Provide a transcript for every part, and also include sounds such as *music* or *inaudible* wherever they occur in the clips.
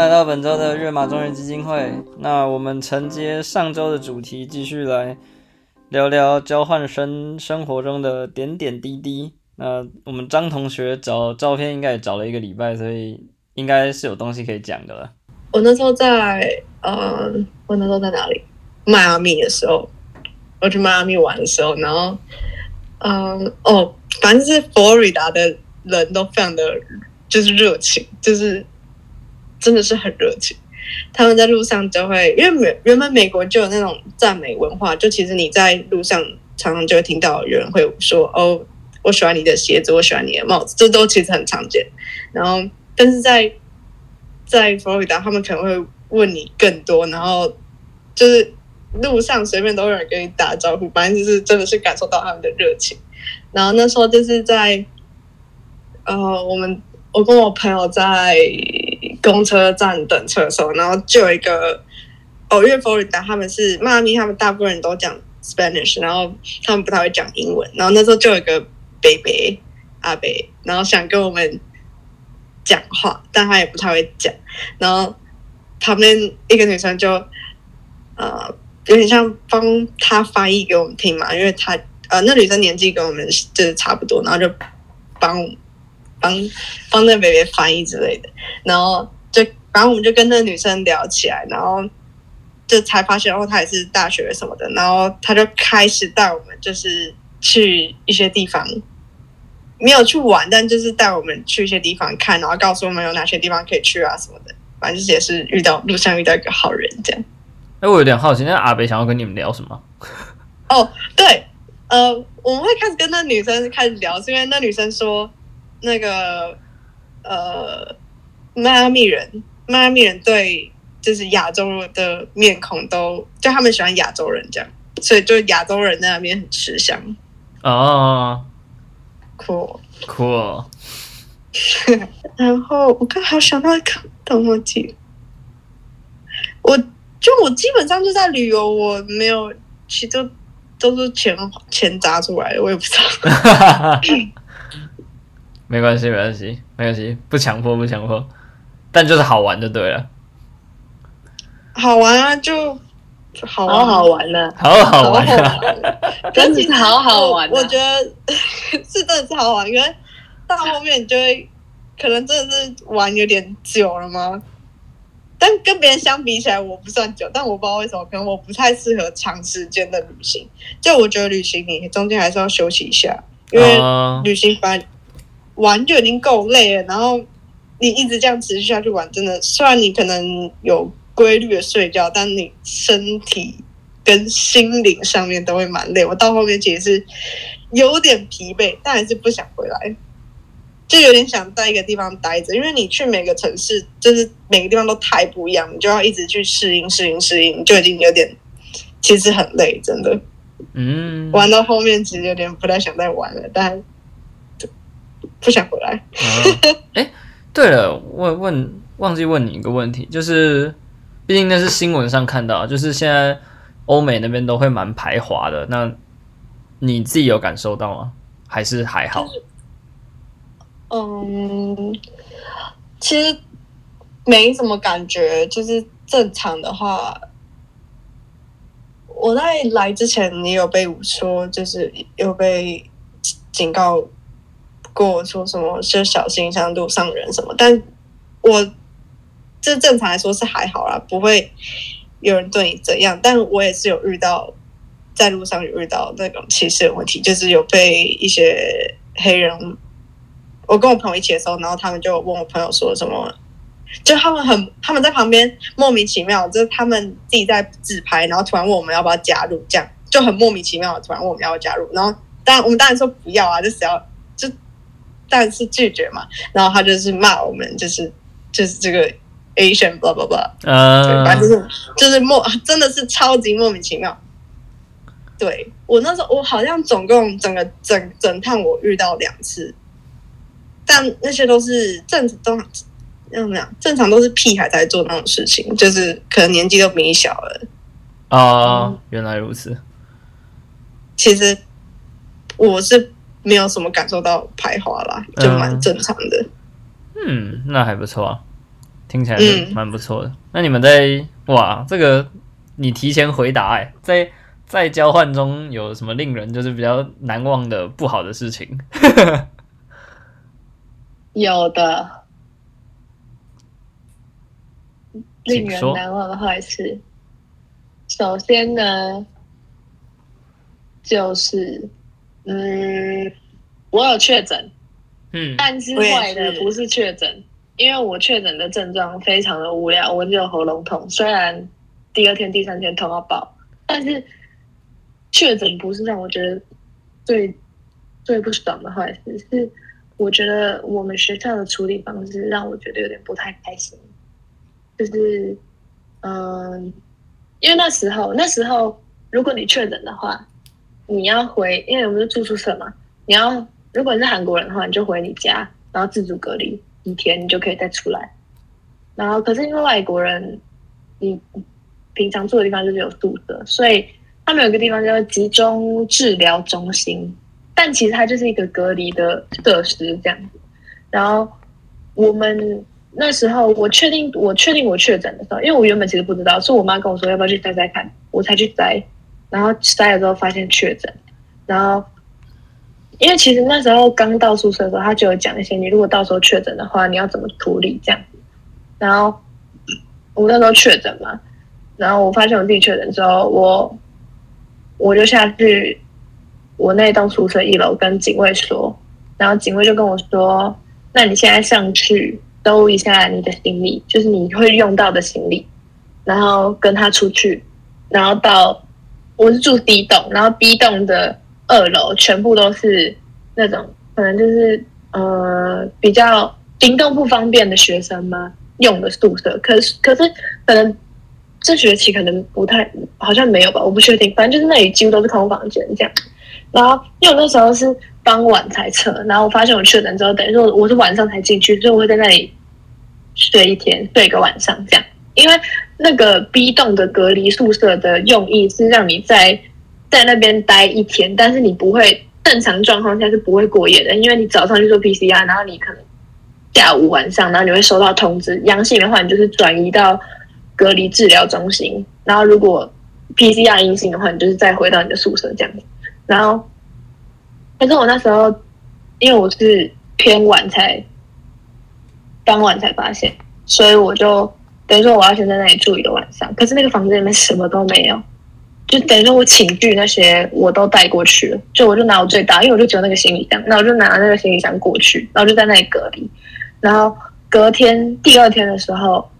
来到本周的热马中人基金会。那我们承接上周的主题，继续来聊聊交换生生活中的点点滴滴。那我们张同学找照片应该也找了一个礼拜，所以应该是有东西可以讲的了。我那时候在呃，我那时候在哪里？迈阿密的时候，我去迈阿密玩的时候，然后，嗯，哦，反正是佛罗里达的人都非常的，就是热情，就是真的是很热情。他们在路上就会，因为美原本美国就有那种赞美文化，就其实你在路上常常就会听到有人会说：“哦，我喜欢你的鞋子，我喜欢你的帽子。”这都其实很常见。然后，但是在在佛罗里达，他们可能会问你更多，然后就是路上随便都有人跟你打招呼，反正就是真的是感受到他们的热情。然后那时候就是在呃，我们我跟我朋友在公车站等车的时候，然后就有一个哦，因为佛罗里达他们是迈阿密，他们大部分人都讲 Spanish，然后他们不太会讲英文。然后那时候就有一个北北阿北，然后想跟我们讲话，但他也不太会讲。然后旁边一个女生就呃有点像帮他翻译给我们听嘛，因为他呃那女生年纪跟我们就是差不多，然后就帮帮帮那个北北翻译之类的。然后就反正我们就跟那个女生聊起来，然后就才发现哦，她也是大学什么的。然后她就开始带我们就是去一些地方。没有去玩，但就是带我们去一些地方看，然后告诉我们有哪些地方可以去啊什么的。反正就是也是遇到路上遇到一个好人这样。哎，我有点好奇，那阿北想要跟你们聊什么？哦，对，呃，我们会开始跟那女生开始聊，是因为那女生说，那个呃，迈阿密人，迈阿密人对就是亚洲的面孔都，就他们喜欢亚洲人这样，所以就亚洲人在那边很吃香。哦，酷酷。*laughs* 然后我刚好想到一个，等我记，我就我基本上就在旅游，我没有，其实都是钱钱砸出来的，我也不知道。*laughs* 没关系，没关系，没关系，不强迫，不强迫，但就是好玩就对了。好玩啊，就好好好玩呢，好好玩啊，*laughs* 真的是好好玩。我觉得 *laughs* 是真的是好玩，因为到后面你就会可能真的是玩有点久了吗？但跟别人相比起来，我不算久，但我不知道为什么，可能我不太适合长时间的旅行。就我觉得旅行你中间还是要休息一下，因为旅行反玩就已经够累了，然后你一直这样持续下去玩，真的虽然你可能有规律的睡觉，但你身体跟心灵上面都会蛮累。我到后面其实是有点疲惫，但还是不想回来。就有点想在一个地方待着，因为你去每个城市，就是每个地方都太不一样，你就要一直去适应、适应、适应，就已经有点其实很累，真的。嗯，玩到后面其实有点不太想再玩了，但不想回来。哎、对了，问问忘记问你一个问题，就是毕竟那是新闻上看到，就是现在欧美那边都会蛮排华的，那你自己有感受到吗？还是还好？嗯，其实没什么感觉，就是正常的话，我在来之前也有被说，就是有被警告过，说什么就小心像路上人什么，但我这正常来说是还好啦，不会有人对你怎样，但我也是有遇到在路上有遇到那种歧视的问题，就是有被一些黑人。我跟我朋友一起的时候，然后他们就问我朋友说什么，就他们很他们在旁边莫名其妙，就是他们自己在自拍，然后突然问我们要不要加入，这样就很莫名其妙的突然问我们要不要加入，然后当然我们当然说不要啊，就是要但是拒绝嘛，然后他就是骂我们，就是就是这个 Asian blah blah blah，对，反正就是就是莫真的是超级莫名其妙。对我那时候我好像总共整个整整趟我遇到两次。但那些都是正都怎么样？正常都是屁孩在做那种事情，就是可能年纪都比你小了。哦，原来如此。其实我是没有什么感受到排华啦，就蛮正常的。嗯，那还不错啊。听起来是嗯蛮不错的。那你们在哇，这个你提前回答哎、在在交换中有什么令人就是比较难忘的不好的事情？*laughs* 有的令人难忘的坏事。首先呢，就是嗯，我有确诊，嗯。但是坏的不是。确诊，因为我确诊的症状非常的无聊，我只有喉咙痛，虽然第二天、第三天痛到爆，但是确诊不是让我觉得最最不爽的坏事，是我觉得我们学校的处理方式让我觉得有点不太开心，就是嗯，因为那时候那时候如果你确诊的话，你要回，因为我们是住宿舍嘛，你要如果你是韩国人的话，你就回你家，然后自主隔离一天，你就可以再出来。然后可是因为外国人，你平常住的地方就是有宿舍，所以他们有个地方叫集中治疗中心，但其实它就是一个隔离的设施这样子。然后我们那时候我确定我确定我确诊的时候，因为我原本其实不知道，是我妈跟我说要不要去摘摘看，我才去摘，然后筛了之后发现确诊，然后因为其实那时候刚到宿舍的时候，他就有讲一些，你如果到时候确诊的话，你要怎么处理这样子。然后我那时候确诊嘛，然后我发现我自己确诊之后，我我就下去我那栋宿舍一楼跟警卫说，然后警卫就跟我说，那你现在上去兜一下你的行李，就是你会用到的行李，然后跟他出去，然后到我是住 D 栋，然后 B 栋的二楼全部都是那种可能就是呃比较行动不方便的学生嘛用的宿舍，可是可是可能这学期可能不太好像没有吧，我不确定，反正就是那里几乎都是空房间这样。然后因为我那时候是傍晚才测，然后我发现我确诊之后，等于说我是晚上才进去，所以我会在那里睡一天，睡一个晚上这样。因为那个 B 栋的隔离宿舍的用意是让你在在那边待一天，但是你不会正常状况下是不会过夜的，因为你早上去做 PCR，然后你可能下午晚上，然后你会收到通知，阳性的话你就是转移到隔离治疗中心，然后如果 PCR 阴性的话，你就是再回到你的宿舍这样子。然后，可是我那时候因为我是偏晚才当晚才发现，所以我就等于说我要先在那里住一个晚上。可是那个房子里面什么都没有，就等于说我寝具那些我都带过去了，就我就拿我最大，因为我就只有那个行李箱，那我就拿那个行李箱过去，然后就在那里隔离。然后隔天第二天的时候，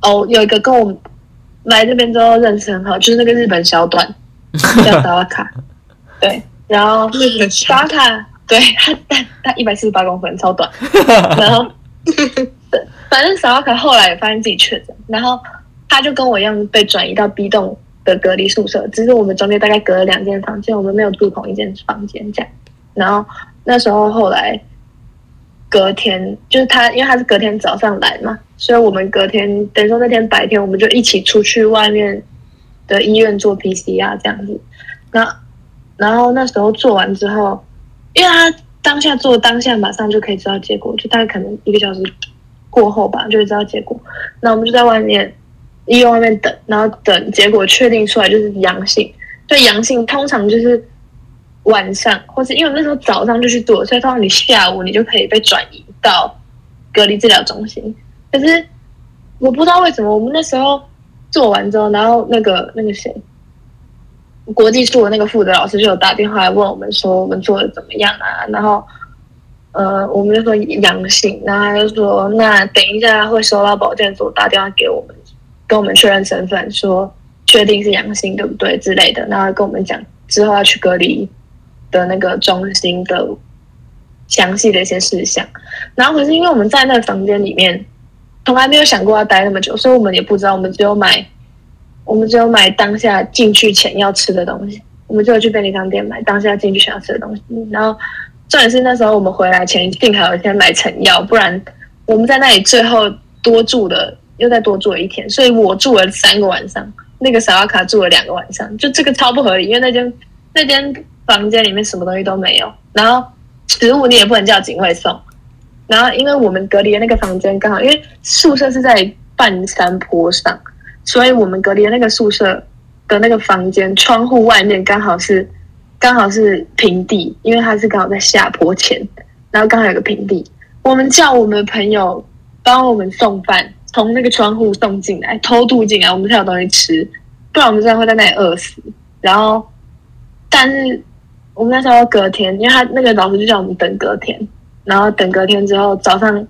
哦，有一个跟我来这边之后认识很好，就是那个日本小短叫 *laughs* 达瓦卡，对，然后那个萨瓦卡，对他他他一百四十八公分，超短，*laughs* 然后 *laughs* 反正萨瓦卡后来也发现自己确诊，然后他就跟我一样被转移到 B 栋的隔离宿舍，只是我们中间大概隔了两间房间，我们没有住同一间房间这样。然后那时候后来隔天就是他，因为他是隔天早上来嘛，所以我们隔天等于说那天白天我们就一起出去外面的医院做 PCR 这样子。那然后那时候做完之后，因为他当下做当下马上就可以知道结果，就大概可能一个小时过后吧就会知道结果。那我们就在外面医院外面等，然后等结果确定出来就是阳性。对阳性通常就是晚上，或是因为那时候早上就去做，所以通常你下午你就可以被转移到隔离治疗中心。可是我不知道为什么，我们那时候做完之后，然后那个那个谁，国际处的那个负责老师就有打电话来问我们说我们做的怎么样啊？然后呃，我们就说阳性，然后他就说那等一下会收到保健所打电话给我们，跟我们确认身份，说确定是阳性对不对之类的，然后跟我们讲之后要去隔离的那个中心的详细的一些事项。然后可是因为我们在那个房间里面，从来没有想过要待那么久，所以我们也不知道，我们只有买，我们只有买当下进去前要吃的东西，我们就有去便利商店买当下进去前要吃的东西。然后重点是那时候我们回来前幸好有先买成药，不然我们在那里最后多住了又再多住了一天，所以我住了三个晚上，那个小阿卡住了两个晚上，就这个超不合理，因为那间那间房间里面什么东西都没有，然后食物你也不能叫警卫送，然后因为我们隔离的那个房间刚好，因为宿舍是在半山坡上，所以我们隔离的那个宿舍的那个房间窗户外面刚好是刚好是平地，因为它是刚好在下坡前，然后刚好有个平地。我们叫我们的朋友帮我们送饭，从那个窗户送进来，偷渡进来，我们才有东西吃，不然我们真的会在那里饿死。然后，但是我们那时候隔天，因为他那个老师就叫我们等隔天，然后等隔天之后早上，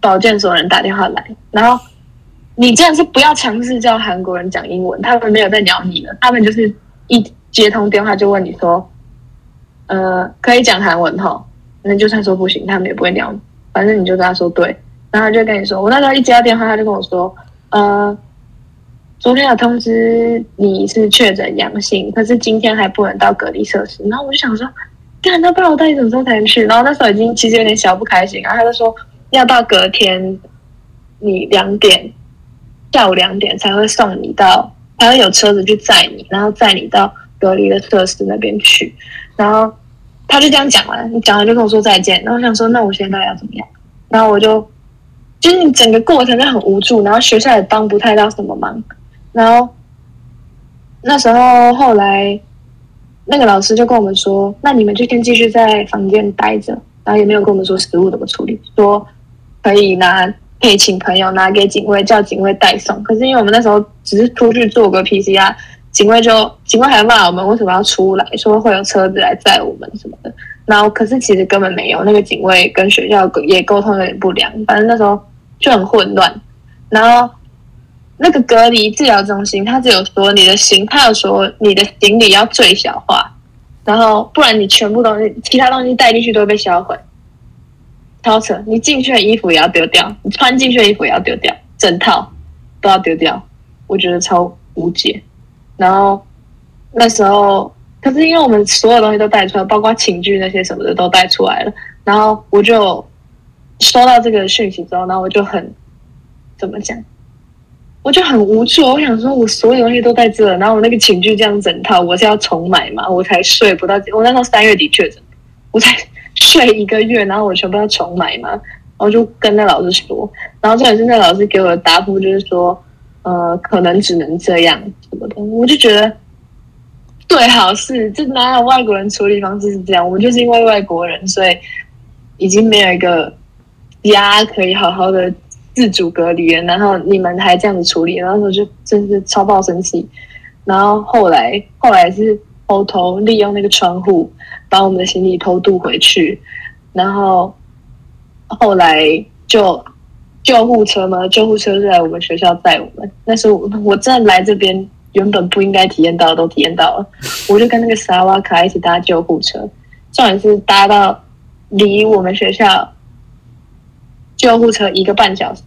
保健所人打电话来，然后你真的是不要尝试叫韩国人讲英文，他们没有在鸟你的，他们就是一接通电话就问你说，呃，可以讲韩文吼，那就算说不行，他们也不会鸟你，反正你就跟他说对，然后他就跟你说，我那时候一接到电话，他就跟我说，呃。昨天有通知你是确诊阳性，可是今天还不能到隔离设施。然后我就想说，干，那不然我到底什么时候才能去？然后那时候已经其实有点小不开心。然后他就说要到隔天你两点下午两点才会送你到，才会有车子去载你，然后载你到隔离的设施那边去。然后他就这样讲完，你讲完就跟我说再见。然后我想说，那我现在要怎么样？然后我就就是你整个过程就很无助，然后学校也帮不太到什么忙。然后那时候后来那个老师就跟我们说：“那你们就先继续在房间待着。”然后也没有跟我们说食物怎么处理，说可以拿可以请朋友拿给警卫，叫警卫代送。可是因为我们那时候只是出去做个 PCR，警卫就警卫还骂我们为什么要出来，说会有车子来载我们什么的。然后可是其实根本没有，那个警卫跟学校也沟通有点不良，反正那时候就很混乱。然后。那个隔离治疗中心，他只有说你的行，他有说你的行李要最小化，然后不然你全部东西，其他东西带进去都会被销毁，超扯！你进去的衣服也要丢掉，你穿进去的衣服也要丢掉，整套都要丢掉，我觉得超无解。然后那时候，可是因为我们所有东西都带出来，包括寝具那些什么的都带出来了，然后我就收到这个讯息之后，然后我就很怎么讲？我就很无助，我想说，我所有东西都在这，然后我那个寝具这样整套，我是要重买嘛？我才睡不到，我那时候三月底确诊，我才睡一个月，然后我全部要重买嘛？然后就跟那老师说，然后这也是那老师给我的答复，就是说，呃，可能只能这样什么的。我就觉得，对，好事，这哪有外国人处理方式是这样？我们就是因为外国人，所以已经没有一个家可以好好的。自主隔离了，然后你们还这样子处理，然后我就真是超爆生气。然后后来后来是偷偷利用那个窗户把我们的行李偷渡回去，然后后来就救护车嘛，救护车是来我们学校载我们。那时候我我真的来这边原本不应该体验到的都体验到了，我就跟那个萨瓦卡一起搭救护车，重点是搭到离我们学校。救护车一个半小时，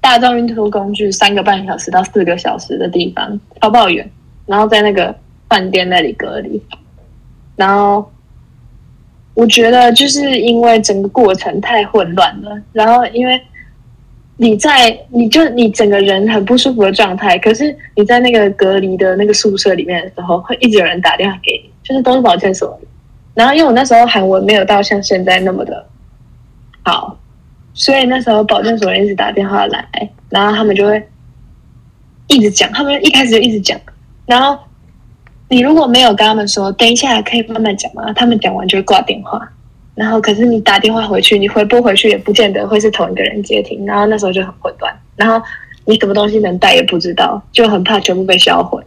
大众运输工具三个半小时到四个小时的地方，超爆远。然后在那个饭店那里隔离，然后我觉得就是因为整个过程太混乱了。然后因为你在，你就你整个人很不舒服的状态，可是你在那个隔离的那个宿舍里面的时候，会一直有人打电话给你，就是都是保健所。然后因为我那时候韩文没有到像现在那么的好。所以那时候保健所人一直打电话来，然后他们就会一直讲，他们一开始就一直讲，然后你如果没有跟他们说等一下可以慢慢讲嘛，他们讲完就会挂电话，然后可是你打电话回去，你回拨回去也不见得会是同一个人接听，然后那时候就很混乱，然后你什么东西能带也不知道，就很怕全部被销毁。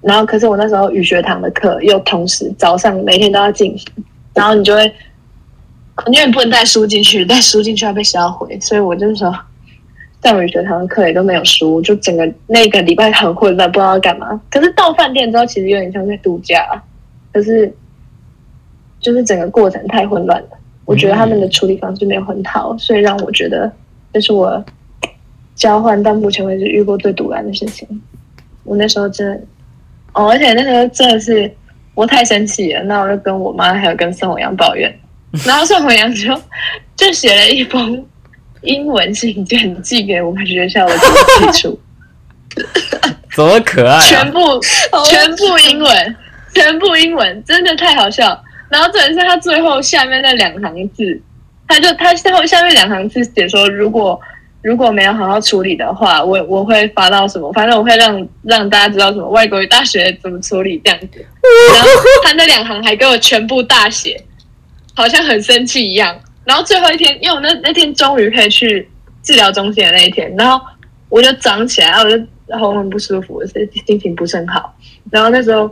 然后可是我那时候语学堂的课又同时早上每天都要进行，然后你就会。因为不能带书进去，带书进去要被销毁，所以我就说，在语学堂的课也都没有书，就整个那个礼拜很混乱，不知道干嘛。可是到饭店之后，其实有点像在度假，可是就是整个过程太混乱了。我觉得他们的处理方式没有很好，所以让我觉得这是我交换到目前为止遇过最堵然的事情。我那时候真的，哦，而且那时候真的是我太生气了，那我就跟我妈还有跟宋伟阳抱怨。然后宋伟阳就就写了一封英文信件寄给我们学校的基处，*laughs* 怎么可爱？全部全部英文，全部英文，真的太好笑。然后重点是他最后下面那两行字，他就他最后下面两行字写说，如果如果没有好好处理的话，我我会发到什么？反正我会让让大家知道什么外国语大学怎么处理这样子。*laughs* 然后他那两行还给我全部大写，好像很生气一样。然后最后一天，因为我那那天终于可以去治疗中心的那一天，然后我就长起来，我就喉咙不舒服，所以心情不是很好。然后那时候。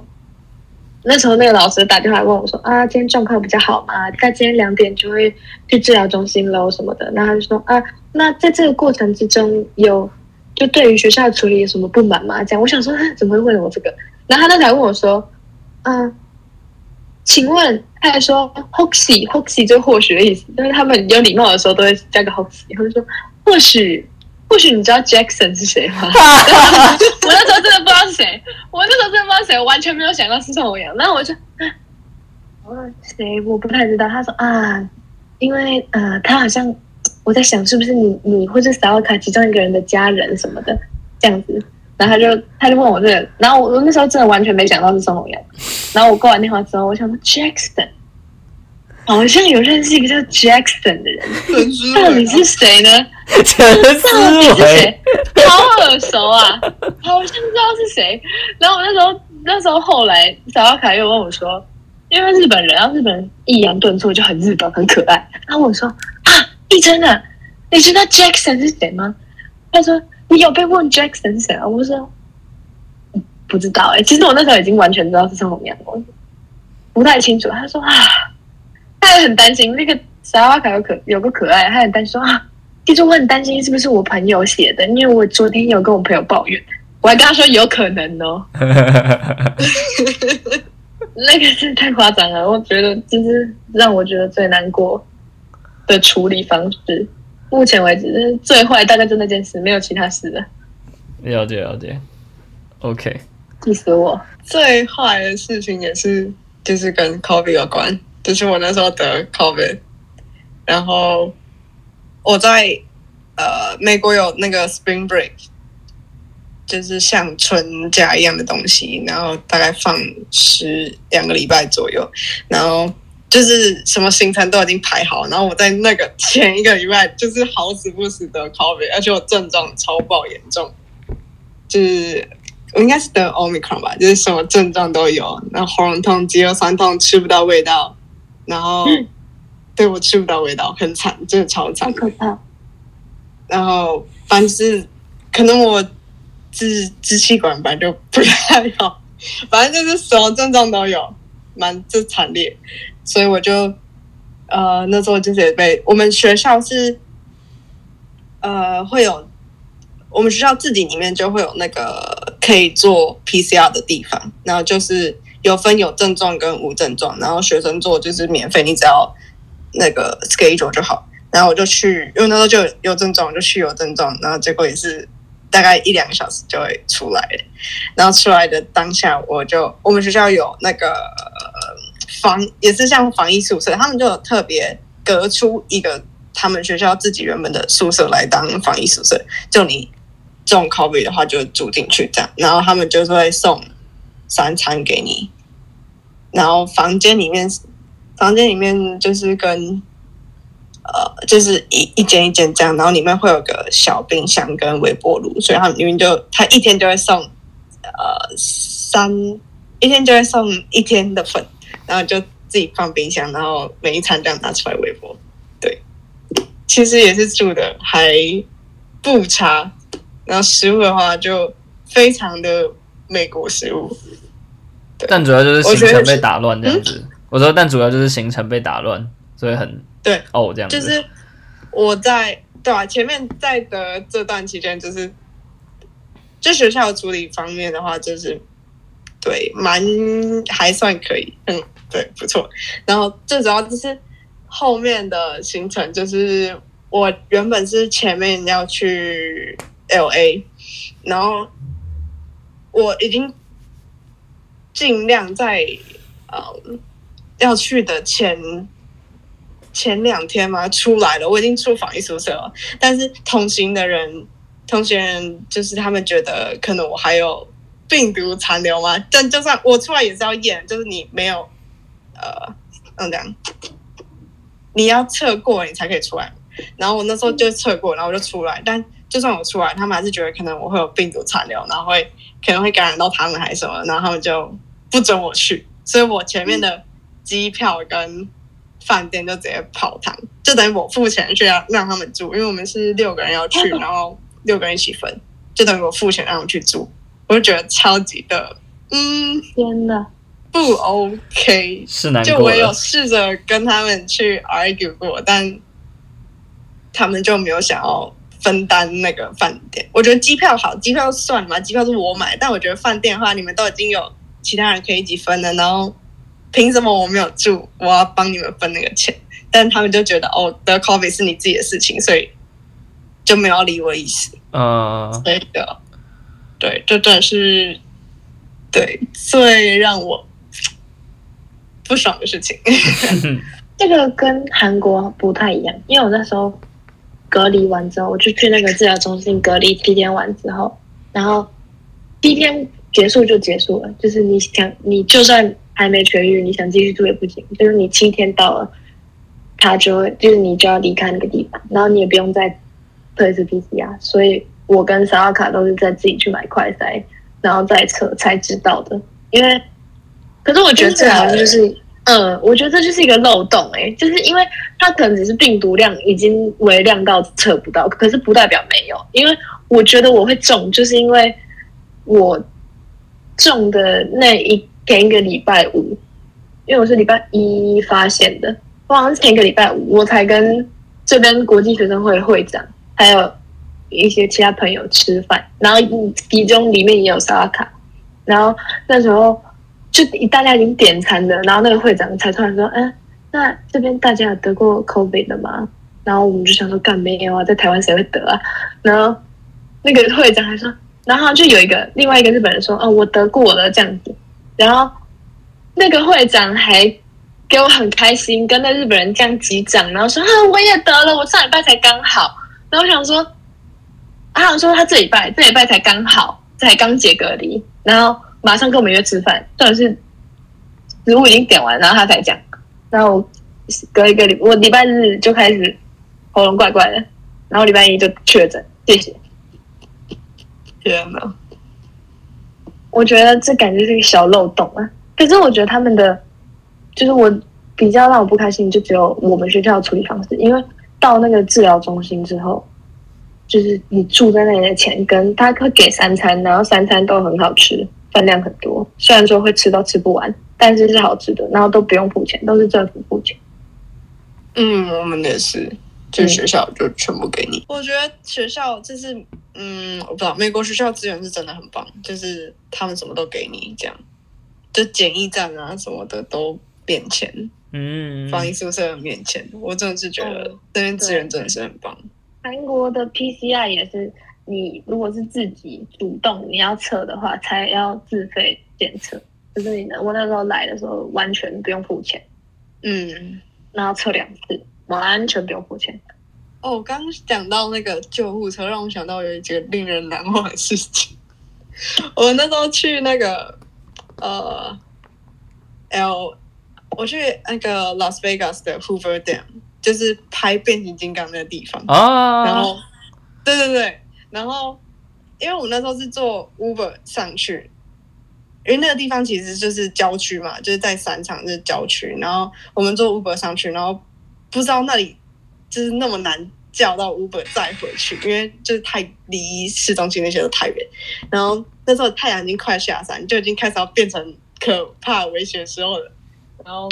那时候那个老师打电话问我说：“啊，今天状况比较好吗？他今天两点就会去治疗中心喽什么的。”然后他就说：“啊，那在这个过程之中有就对于学校的处理有什么不满吗？”这样我想说怎么会问我这个？然后他那才问我说：“嗯，请问？”他还说 “hoxy”，“hoxy” 就或许的意思，但是他们有礼貌的时候都会加个 “hoxy”，他就说：“或许。”或许你知道 Jackson 是谁吗？*laughs* 我那时候真的不知道是谁，我那时候真的不知道谁，我完全没有想到是宋弘洋。然后我就，啊，谁？我不太知道。他说啊，因为呃，他好像我在想是不是你你或者萨瓦卡其中一个人的家人什么的这样子。然后他就他就问我这个，然后我我那时候真的完全没想到是宋弘洋。然后我挂完电话之后，我想说 Jackson。好像有认识一个叫 Jackson 的人，*laughs* 到底是谁呢？陈思伟，好耳熟啊，好像知道是谁。然后我那时候，那时候后来，小奥凯又问我说，因为日本人，然后日本人抑扬顿挫就很日本，很可爱。然后我说啊，一真的，你知道 Jackson 是谁吗？他说你有被问 Jackson 是谁啊？我说不知道哎，其实我那时候已经完全知道是宋红阳，我不太清楚。他说啊。他也很担心那个沙瓦卡有可有个可爱，他很担心说啊，其实我很担心是不是我朋友写的，因为我昨天有跟我朋友抱怨，我还跟他说有可能哦。*laughs* 那个是太夸张了，我觉得就是让我觉得最难过的处理方式。目前为止，最坏大概就那件事，没有其他事了。了解了解，OK。气死我！最坏的事情也是就是跟 COVID 有关。就是我那时候得 COVID，然后我在呃美国有那个 Spring Break，就是像春假一样的东西，然后大概放十两个礼拜左右，然后就是什么行程都已经排好，然后我在那个前一个礼拜就是好死不死得 COVID，而且我症状超爆严重，就是我应该是得 Omicron 吧，就是什么症状都有，然后喉咙痛、肌肉酸痛、吃不到味道。然后，对我吃不到味道，很惨，真的超惨，可怕。然后，反正是可能我支支气管本来就不太好，反正就是什么症状都有，蛮就惨烈。所以我就呃那时候就是被我们学校是呃会有我们学校自己里面就会有那个可以做 PCR 的地方，然后就是。有分有症状跟无症状，然后学生做就是免费，你只要那个 schedule 就好。然后我就去，因为那时候就有症状，就去有症状，然后结果也是大概一两个小时就会出来。然后出来的当下，我就我们学校有那个防，也是像防疫宿舍，他们就有特别隔出一个他们学校自己原本的宿舍来当防疫宿舍，就你中 COVID 的话就住进去这样，然后他们就是会送。三餐给你，然后房间里面，房间里面就是跟，呃，就是一一间一间这样，然后里面会有个小冰箱跟微波炉，所以他们里面就他一天就会送，呃，三一天就会送一天的粉，然后就自己放冰箱，然后每一餐这样拿出来微波。对，其实也是住的还不差，然后食物的话就非常的。美国食物，但主要就是行程被打乱这样子。我说，但主要就是行程被打乱，所以很对哦，这样子。就是我在对吧？前面在的这段期间，就是就学校处理方面的话，就是对蛮还算可以，嗯，对，不错。然后最主要就是后面的行程，就是我原本是前面要去 L A，然后。我已经尽量在呃要去的前前两天嘛出来了，我已经出防疫宿舍了。但是同行的人，同行人就是他们觉得可能我还有病毒残留吗。但就算我出来也是要验，就是你没有呃，嗯这样，你要测过你才可以出来。然后我那时候就测过，然后我就出来。但就算我出来，他们还是觉得可能我会有病毒残留，然后会可能会感染到他们还是什么，然后他们就不准我去。所以我前面的机票跟饭店就直接泡汤，就等于我付钱去让让他们住，因为我们是六个人要去，*laughs* 然后六个人一起分，就等于我付钱让他们去住。我就觉得超级的，嗯，天哪，不 OK。是难就我有。试着跟他们去 argue 过，但他们就没有想要分担那个饭店。我觉得机票好，机票算了嘛，机票是我买，但我觉得饭店的话，你们都已经有其他人可以一起分了，然后凭什么我没有住，我要帮你们分那个钱？*laughs* 但他们就觉得哦，得 coffee 是你自己的事情，所以就没有理我意思。嗯，所以的，对，这真的是对最让我不爽的事情。*laughs* *laughs* 这个跟韩国不太一样，因为我那时候隔离完之后，我就去那个治疗中心隔离七天完之后，然后第一天结束就结束了，就是你想你就算还没痊愈，你想继续住也不行，就是你七天到了，他就会就是你就要离开那个地方，然后你也不用再测一次 PCR，所以我跟沙拉卡都是在自己去买快塞，然后再测才知道的，因为可是我觉得这好像就是。嗯，我觉得这就是一个漏洞哎、就是因为它可能只是病毒量已经微量到测不到，可是不代表没有。因为我觉得我会中，就是因为我中的那一前一个礼拜五，因为我是礼拜一发现的，我好像是前一个礼拜五我才跟这边国际学生会会长还有一些其他朋友吃饭，然后其中里面也有沙拉卡，然后那时候。就大家已经点餐了，然后那个会长才突然说：“嗯，那这边大家有得过 COVID 的吗？”然后我们就想说：“干没有啊，在台湾谁会得啊？”然后那个会长还说，然后就有一个另外一个日本人说：“哦，我得过了这样子。”然后那个会长还给我很开心，跟那日本人这样击掌，然后说：“啊，我也得了，我上礼拜才刚好。”然后我想说，他想说他这礼拜这礼拜才刚好，才刚解隔离，然后。马上跟我们约吃饭，重点是食物已经点完，然后他才讲。然后隔一个礼，我礼拜日就开始喉咙怪怪的，然后礼拜一就确诊。谢谢。天哪！我觉得这感觉是个小漏洞啊。可是我觉得他们的，就是我比较让我不开心，就只有我们学校的处理方式，因为到那个治疗中心之后，就是你住在那里的钱，跟他会给三餐，然后三餐都很好吃。分量很多，虽然说会吃都吃不完，但是是好吃的，然后都不用付钱，都是政府付钱。嗯，我们也是，就学校就全部给你。我觉得学校就是，嗯，我不知道，美国学校资源是真的很棒，就是他们什么都给你，这样，就检疫站啊什么的都免钱，嗯，防疫宿舍免钱，我真的是觉得这边资源真的是很棒。韩国的 PCR 也是。你如果是自己主动你要测的话，才要自费检测。就是你的，我那时候来的时候完全不用付钱，嗯，然后测两次，完全不用付钱。哦，我刚讲到那个救护车，让我想到有一个令人难忘的事情。我那时候去那个呃，L，我去那个 Las Vegas 的 Hoover Dam，就是拍变形金刚那个地方啊。然后，对对对。然后，因为我那时候是坐 Uber 上去，因为那个地方其实就是郊区嘛，就是在山场，就是郊区。然后我们坐 Uber 上去，然后不知道那里就是那么难叫到 Uber 再回去，因为就是太离市中心那些都太远。然后那时候太阳已经快下山，就已经开始要变成可怕危险时候了，然后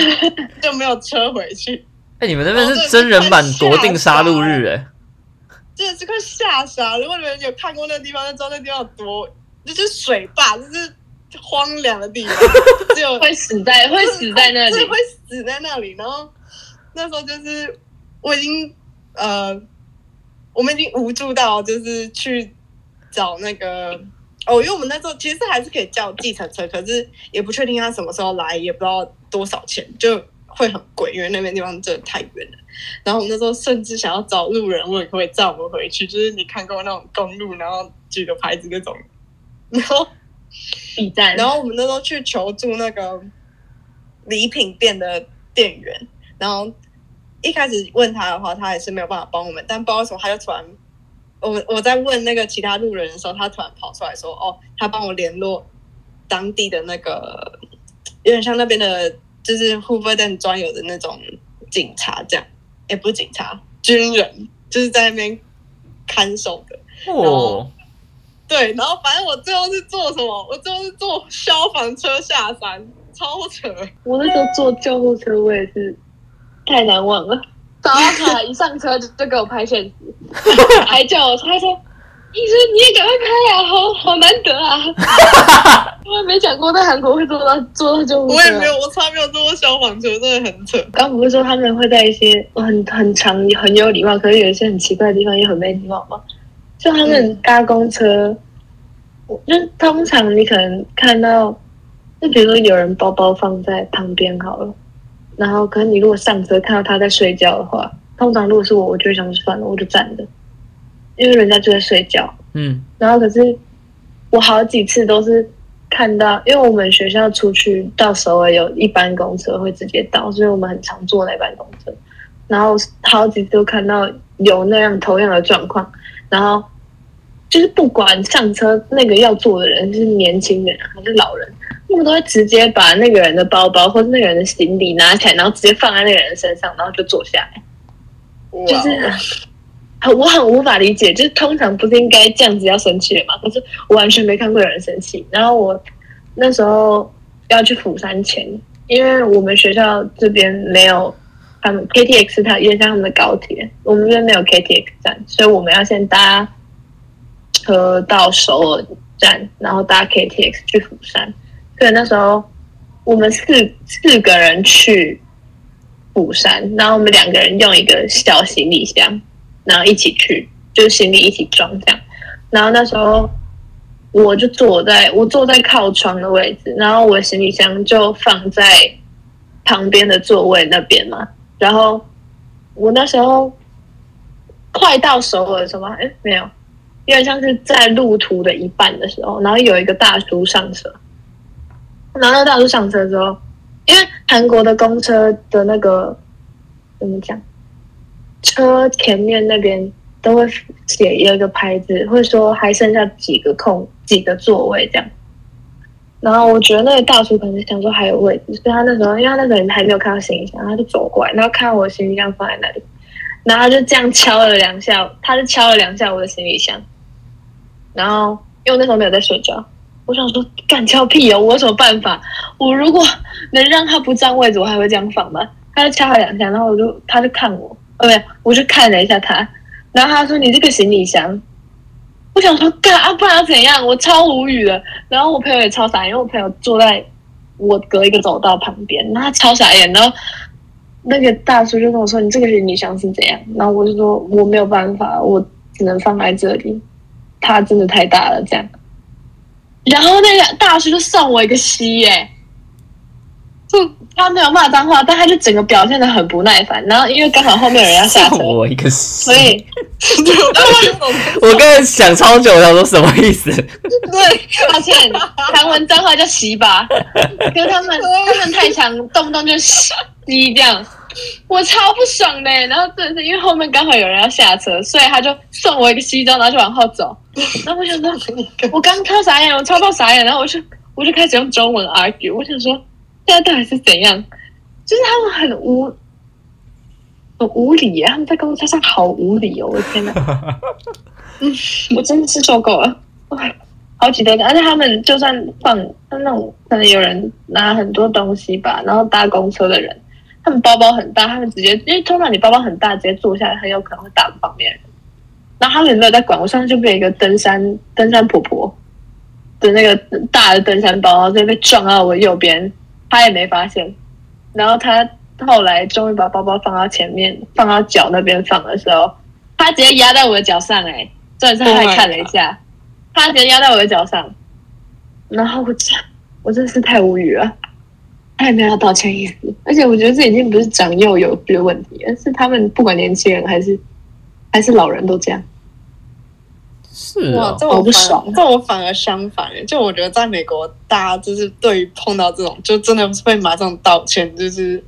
就没有车回去。哎、欸，你们那边是真人版夺定杀戮日哎、欸。真的是快吓傻！如果你们有看过那个地方，就知道那地方有多，就是水坝，就是荒凉的地方，只有会死在会死在那里，会死在那里。然后那时候就是我已经呃，我们已经无助到就是去找那个哦，因为我们那时候其实还是可以叫计程车，可是也不确定他什么时候来，也不知道多少钱，就会很贵，因为那边地方真的太远了。然后我们那时候甚至想要找路人问可不可以载我们回去，就是你看过那种公路，然后举个牌子那种，然后然后我们那时候去求助那个礼品店的店员，然后一开始问他的话，他也是没有办法帮我们，但不知道为什么他就突然，我我在问那个其他路人的时候，他突然跑出来说：“哦，他帮我联络当地的那个，有点像那边的，就是护菲登专有的那种警察，这样，也不是警察，军人，就是在那边看守的。哦，对，然后反正我最后是坐什么？我最后是坐消防车下山，超扯。我那时候坐救护车，我也是太难忘了。*laughs* 找到他一上车就就给我拍现实，*laughs* 还叫我他说：“医生你也赶快拍啊，好好难得啊！” *laughs* 我也没想过在韩国会做到做到救护车。我也没有，我从来没有坐过消防车，真的很扯。刚不是说他们会在一些很很长很有礼貌，可是有一些很奇怪的地方也很没礼貌吗？就他们搭公车，我就通常你可能看到，就比如说有人包包放在旁边好了，然后可能你如果上车看到他在睡觉的话，通常如果是我，我就会想说算了，我就站着，因为人家就在睡觉。嗯然后可是我好几次都是看到，因为我们学校出去到首尔有一班公车会直接到，所以我们很常坐那班公车。然后好几次都看到有那样同样的状况，然后就是不管上车那个要坐的人是年轻人还是老人，他们都会直接把那个人的包包或者那个人的行李拿起来，然后直接放在那个人身上，然后就坐下来。就是很我很无法理解，就是通常不是应该这样子要生气的嘛？可是我完全没看过有人生气。然后我那时候要去釜山前，因为我们学校这边没有他们 KTX，它有点像他们的高铁，我们这边没有 KTX 站，所以我们要先搭车到首尔站，然后搭 KTX 去釜山。所以那时候我们四四个人去釜山，然后我们两个人用一个小行李箱，然后一起去，就行李一起装这样。然后那时候我就坐在我坐在靠窗的位置，然后我的行李箱就放在旁边的座位那边嘛。然后我那时候快到首尔什么？哎，没有，有点像是在路途的一半的时候，然后有一个大叔上车，然后那个大叔上车之后，因为韩国的公车的那个怎么讲，车前面那边都会写一个牌子，会说还剩下几个空几个座位这样。然后我觉得那个大叔可能想说还有位置，所以他那时候因为他那个人还没有看到行李箱，他就走过来，然后看到我行李箱放在那里，然后他就这样敲了两下，他就敲了两下我的行李箱，然后因为那时候没有在睡觉，我想说干敲屁哦，我有什么办法？我如果能让他不占位置，我还会这样放吗？他就敲了两下，然后我就他就看我，呃，不对，我就看了一下他，然后他说你这个行李箱。我想说，干啊，不然怎样？我超无语的。然后我朋友也超傻，因为我朋友坐在我隔一个走道旁边，然后他超傻眼。然后那个大叔就跟我说：“你这个行李箱是怎样？”然后我就说：“我没有办法，我只能放在这里。它真的太大了，这样。”然后那个大叔就送我一个吸耶、就他没有骂脏话，但他就整个表现的很不耐烦。然后因为刚好后面有人要下车，送我一个所心，*laughs* 以我刚才想超久，我想说什么意思？对，抱歉，韩文脏话叫洗吧，可是他们他们太强，动不动就洗这样，我超不爽的。然后真的是因为后面刚好有人要下车，所以他就送我一个西装，然后就往后走。然后我想说，我刚超傻眼，我超爆傻眼，然后我就我就开始用中文 argue，我想说现在到底是怎样？就是他们很无很无理耶，他们在公车上好无理哦，我的天哪！*laughs* 我真的是受够了。哇好几个，而且他们就算放那种可能有人拿很多东西吧，然后搭公车的人，他们包包很大，他们直接因为通常你包包很大，直接坐下来很有可能会打到旁边人，然后他们也没有在管。我上次就被一个登山登山婆婆的那个大的登山包，然后直接被撞到我右边，她也没发现。然后他后来终于把包包放到前面，放到脚那边放的时候，他直接压在我的脚上、欸，哎，重点是她还看了一下。他直接压在我的脚上，然后我真我真是太无语了，他也没有要道歉意思，而且我觉得这已经不是长幼有序的问题，而是他们不管年轻人还是还是老人都这样。哇，是哦，这我不爽这我反而相反，就我觉得在美国，大家就是对于碰到这种，就真的会马上道歉，就是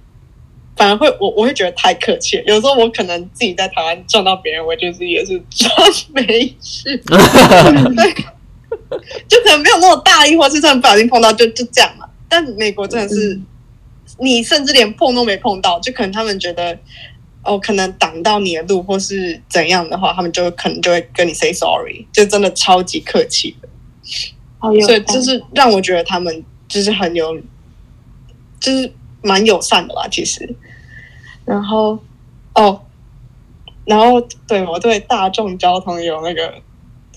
反而会我我会觉得太客气了。有时候我可能自己在台湾撞到别人，我就是也是装没事，*laughs* 对，就可能没有那么大意，或是真的不小心碰到就就这样嘛。但美国真的是，你甚至连碰都没碰到，就可能他们觉得哦，可能挡到你的路或是怎样的话，他们就可能就会跟你 say sorry，就真的超级客气的。所以就是让我觉得他们就是很有，就是蛮友善的啦，其实。然后哦，然后对我对大众交通有那个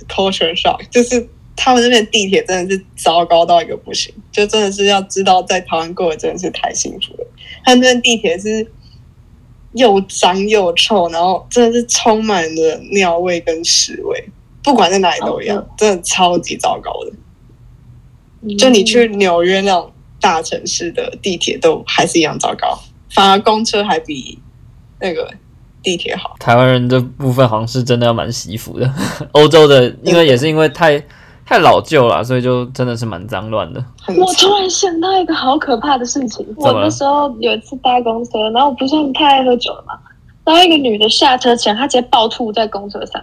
culture shock，就是他们那边地铁真的是糟糕到一个不行，就真的是要知道在台湾过得真的是太幸福了。他们那边地铁是又脏又臭，然后真的是充满了尿味跟屎味，不管在哪里都一样，真的超级糟糕的。就你去纽约那种大城市的地铁都还是一样糟糕，反而公车还比那个地铁好。台湾人这部分好像是真的要蛮惜福的，*laughs* 欧洲的因为也是因为太太老旧了，所以就真的是蛮脏乱的。我突然想到一个好可怕的事情，我那时候有一次搭公车，然后我不是很太爱喝酒了嘛，然后一个女的下车前，她直接暴吐在公车上，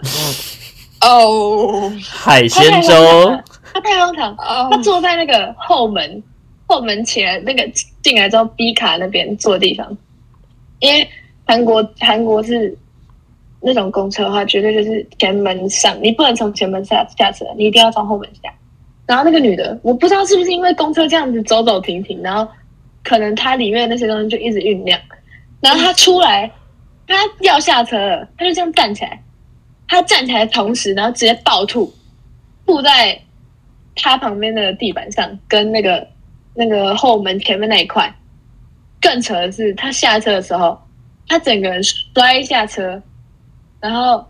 *laughs* 哦。海鲜粥。了，她太荒唐，哦她坐在那个后门后门前那个进来之后 B 卡那边坐的地方，因为韩国韩国是那种公车的话，绝对就是前门上，你不能从前门下下车，你一定要从后门下。然后那个女的，我不知道是不是因为公车这样子走走停停，然后可能它里面那些东西就一直酝酿，然后她出来，她要下车了，她就这样站起来，她站起来的同时，然后直接暴吐，吐在她旁边的地板上，跟那个那个后门前面那一块。更扯的是，她下车的时候，她整个人摔下车，然后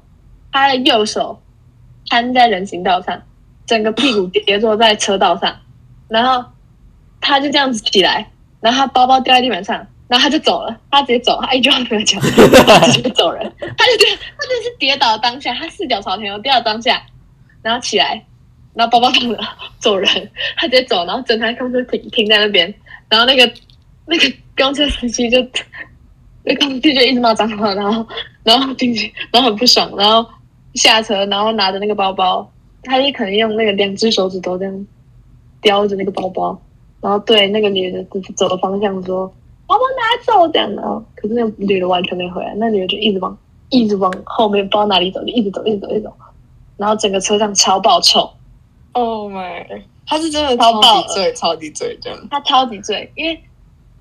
他的右手瘫在人行道上，整个屁股跌坐在车道上，然后他就这样子起来，然后他包包掉在地板上，然后他就走了，他直接走，他一句话都没有讲，直接走人，他就这样，她就是跌倒当下，他四脚朝天，我跌倒当下，然后起来，然后包包放了，走人，他直接走，然后整台公车停停在那边，然后那个那个公车司机就。那公司就一直骂脏话，然后然后进去，然后很不爽，然后下车，然后拿着那个包包，他也可能用那个两只手指头这样叼着那个包包，然后对那个女的走的方向说：“包包拿走。”这样，然后可是那个女的完全没回来，那女的就一直往一直往后面不知道哪里走，就一直走，一直走，一直走，然后整个车上超爆臭，，Oh my，他是真的超超爆级醉，超级醉这样。他超级醉，因为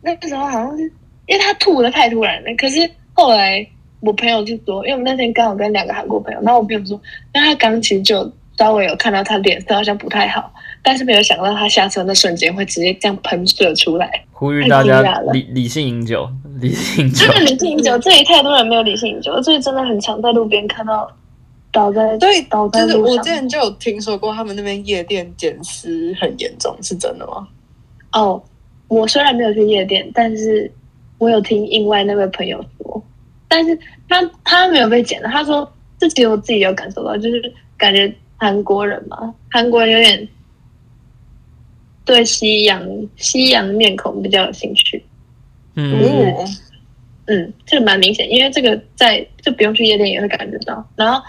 那个时候好像是因为他吐的太突然了。可是后来我朋友就说，因为我们那天刚好跟两个韩国朋友，然后我朋友说，那他刚其实就稍微有看到他脸色好像不太好，但是没有想到他下车那瞬间会直接这样喷射出来。呼吁大家理理性饮酒，理性饮酒真。的理性饮酒，这里太多人没有理性饮酒，这里真的很常在路边看到倒在对，倒在就是路上。我之前就有听说过，他们那边夜店捡尸很严重，是真的吗？哦，我虽然没有去夜店，但是我有听另外那位朋友说，但是他他没有被剪的，他说这其实我自己有感受到，就是感觉韩国人嘛，韩国人有点对西洋西洋面孔比较有兴趣，嗯，哦，嗯，这个蛮明显，因为这个在就不用去夜店也会感觉到，然后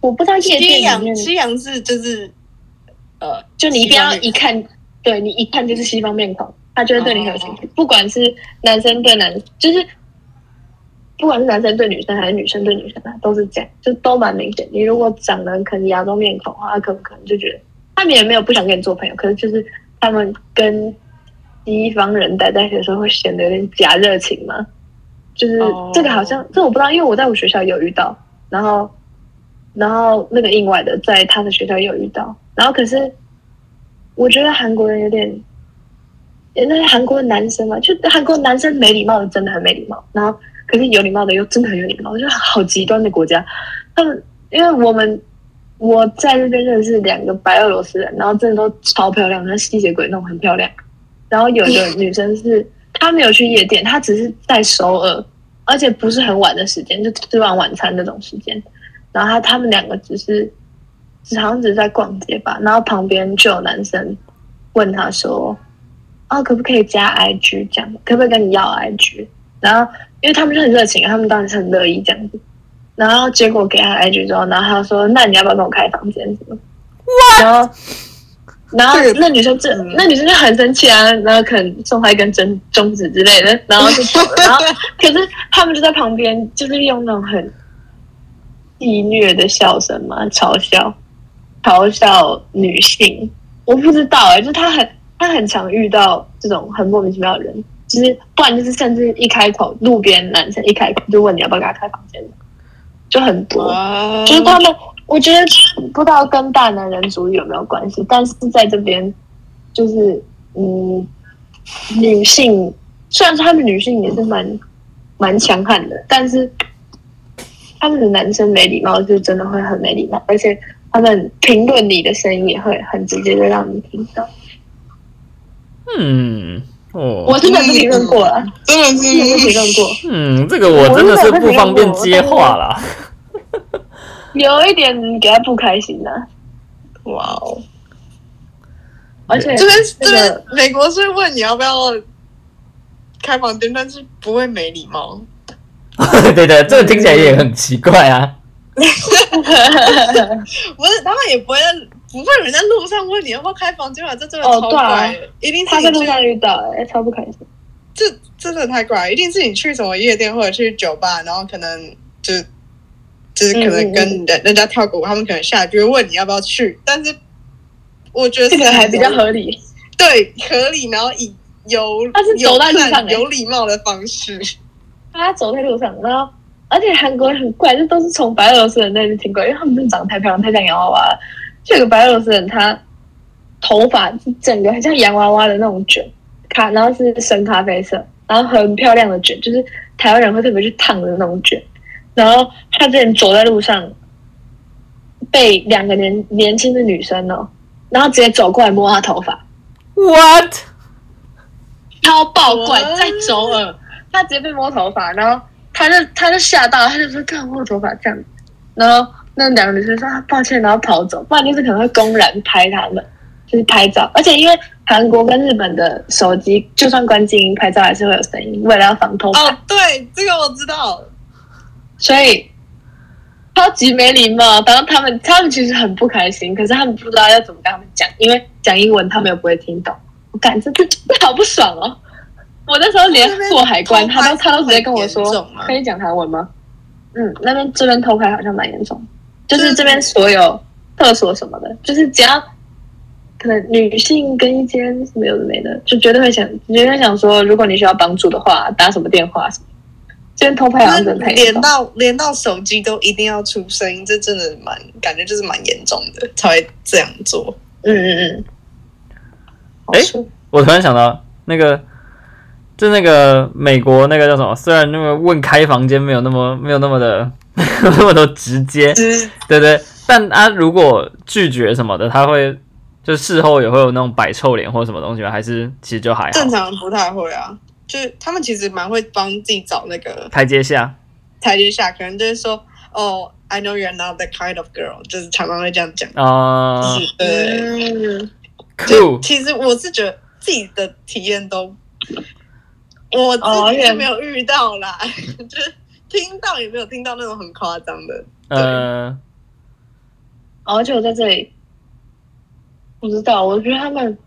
我不知道夜店里面洋西洋是就是呃，就你一定要一看，对你一看就是西方面孔，他就会对你很有兴哦趣。不管是男生对男，就是不管是男生对女生还是女生对女生啊，都是这样，就都蛮明显。你如果长得可能亚洲面孔的话，他可不可能就觉得他们也没有不想跟你做朋友，可是就是他们跟西方人待在一起的时候会显得有点假热情嘛。就是哦这个好像这我不知道，因为我在我学校有遇到，然后然后那个另外的在他的学校也有遇到，然后可是我觉得韩国人有点，那些韩国的男生嘛，就韩国男生没礼貌的真的很没礼貌，然后可是有礼貌的又真的很有礼貌，就好极端的国家。他们因为我们我在那边认识两个白俄罗斯人，然后真的都超漂亮，像吸血鬼那种很漂亮。然后有一个女生是她没有去夜店，她只是在首尔，而且不是很晚的时间，就吃完晚餐那种时间。然后他他们两个只是，只好像只是在逛街吧。然后旁边就有男生问他说：“啊，可不可以加 IG 这样？可不可以跟你要 IG？” 然后因为他们就很热情，他们当然是很乐意这样子。然后结果给他 IG 之后，然后他说：“那你要不要跟我开房间？”什么？哇然后，然后那女生这嗯那女生就很生气啊，然后可能送他一根针中指之类的，然后就走了。然后 *laughs* 可是他们就在旁边，就是用那种很戏谑的笑声嘛，嘲笑嘲笑女性。我不知道哎、就他很他很常遇到这种很莫名其妙的人，就是不然就是甚至一开口，路边男生一开口就问你要不要给他开房间，就很多。就是他们，我觉得不知道跟大男人主义有没有关系，但是在这边，就是嗯，女性虽然说他们女性也是蛮蛮强悍的，但是他们的男生没礼貌，就真的会很没礼貌，而且他们评论你的声音也会很直接的让你听到。嗯，哦，我真的是评论过了，真的是评是论过，嗯，这个我真的是不方便接话啦。有一点给他不开心的、哇哦！而且这边这边美国是问你要不要开房间，但是不会没礼貌。*laughs* 对的，这个听起来也很奇怪啊。*laughs* 不是，他们也不会在不会有人在路上问你要不要开房间吧？这真的超哦啊怪，一定是他在路上遇到、哎，超不开心。这真的太怪了，一定是你去什么夜店或者去酒吧，然后可能就就是可能跟人人家跳个舞，他们可能下一句会问你要不要去，但是我觉得这是个还比较合理。对合理，然后以有他是走在路上欸有礼貌的方式。他走在路上，然后而且韩国人很怪，就都是从白俄罗斯人那边听过来，因为他们真的长得太漂亮，太像洋娃娃了。就有个白俄罗斯人，他头发是整个很像洋娃娃的那种卷，咖，然后是深咖啡色，然后很漂亮的卷，就是台湾人会特别去烫的那种卷。然后他之前走在路上，被两个年年轻的女生哦，然后直接走过来摸他头发，What？超爆怪，在首尔，他直接被摸头发，然后他就他就吓到，他就说看我头发这样，然后那两个女生说啊抱歉，然后跑走，不然就是可能会公然拍他们，就是拍照，而且因为韩国跟日本的手机就算关静音，拍照还是会有声音，为了要防偷拍，哦，对，这个我知道。所以超级没礼貌。然后他们他们其实很不开心，可是他们不知道要怎么跟他们讲，因为讲英文他们又不会听懂。我感觉这这好不爽哦！我那时候连过海关，他都他都直接跟我说很严重吗：“可以讲韩文吗？”嗯，那边这边偷拍好像蛮严重，就是这边所有厕所什么的，就是只要可能女性更衣间什么有的没的，就绝对会想，绝对想说，如果你需要帮助的话，打什么电话什么。这边偷拍好像真的连。到连到手机都一定要出声音，这真的蛮感觉就是蛮严重的，才会这样做。嗯嗯嗯。诶我突然想到那个，就那个美国那个叫什么？虽然那个问开房间没有那么没有那么的 *laughs* 那么多直接，只对对，但他如果拒绝什么的，他会就事后也会有那种摆臭脸或什么东西吗？还是其实就还好？正？常不太会啊，就是他们其实蛮会帮自己找那个台阶下，台阶下，可能就是说，哦，I know you're not that kind of girl，就是常常会这样讲。啊、就是对，嗯，就酷，其实我是觉得自己的体验都，我哦自己也没有遇到啦，*laughs* 就是听到也没有听到那种很夸张的。呃，而且我在这里，不知道，我觉得他们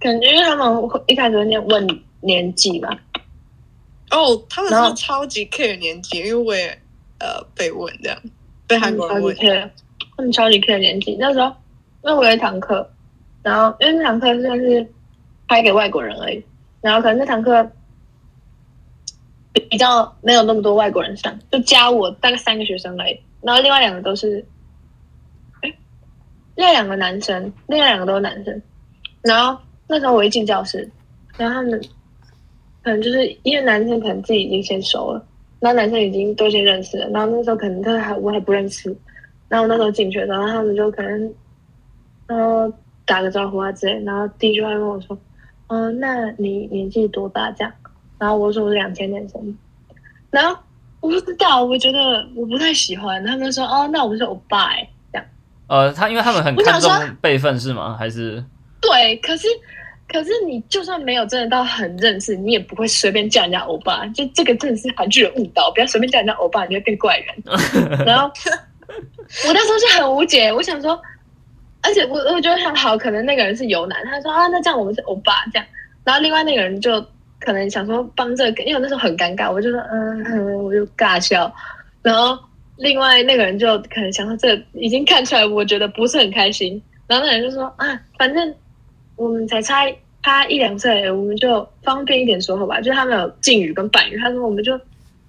感觉他们会一开始会念问年纪嘛，哦，他们是超级 care 年纪，因为我也呃被问这样，被韩国人问。care，他们超级 care 年纪。那时候，因为我有一堂课，然后因为那堂课算是拍给外国人而已，然后可能那堂课比较没有那么多外国人上，就加我大概三个学生而已，然后另外两个都是，哎，另外两个男生，另外两个都是男生，然后那时候我一进教室，然后他们可能就是因为男生可能自己已经先熟了。然后男生已经都先认识了，然后那时候可能他还我还不认识，然后那时候进去的时候，然后他们就可能，呃，打个招呼啊之类，然后第一句话跟我说，嗯、那你年纪多大这样？然后我说我是两千年生，然后我不知道，我觉得我不太喜欢，他们说哦，那我们是欧巴欸这样，呃，他因为他们很看我想说重辈分是吗？还是对，可是可是你就算没有真的到很认识，你也不会随便叫人家欧巴。就这个真的是韩剧的误导，不要随便叫人家欧巴，你会变怪人。*laughs* 然后 *laughs* 我那时候就很无解，我想说，而且我我觉得很好，可能那个人是尤南，他说啊，那这样我们是欧巴这样。然后另外那个人就可能想说帮这个，因为那时候很尴尬，我就说嗯，嗯我就尬笑。然后另外那个人就可能想说，这已经看出来，我觉得不是很开心。然后那人就说啊，反正我们才差差一两岁，我们就方便一点说好吧。就是他们有敬语跟半语，他说我们就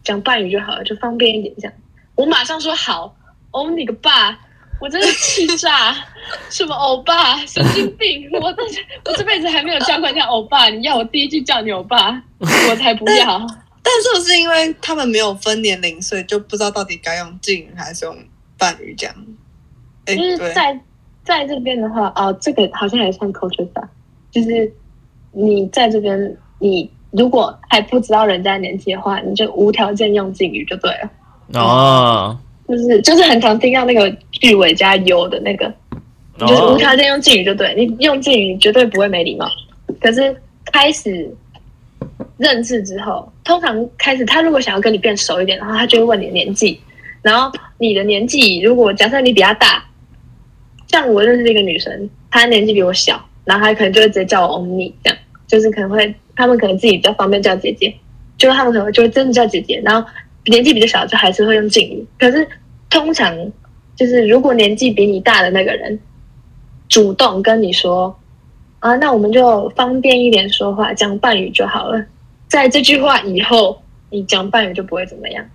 讲半语就好了，就方便一点这样。我马上说好，欧你个爸！我真的气炸！什么欧巴，神经病！我这我这辈子还没有叫过人家欧巴，你要我第一句叫你欧巴，我才不要。但是不是因为他们没有分年龄，所以就不知道到底该用敬语还是用伴语讲？哎，就是，在在这边的话，哦，这个好像也算 culture 吧，就是你在这边，你如果还不知道人家年纪的话，你就无条件用敬语就对了。哦，就是就是很常听到那个句尾加 u 的那个，就是无条件用敬语就对，你用敬语绝对不会没礼貌。可是开始认识之后，通常开始他如果想要跟你变熟一点，然后他就会问你的年纪，然后你的年纪如果假设你比他大，像我认识一个女生，她年纪比我小，然后她可能就会直接叫我欧尼，这样就是可能会他们可能自己比较方便叫姐姐，就是他们可能就会真的叫姐姐，然后年纪比较小就还是会用敬语，可是通常就是如果年纪比你大的那个人主动跟你说啊，那我们就方便一点说话，讲半语就好了。在这句话以后，你讲半语就不会怎么样，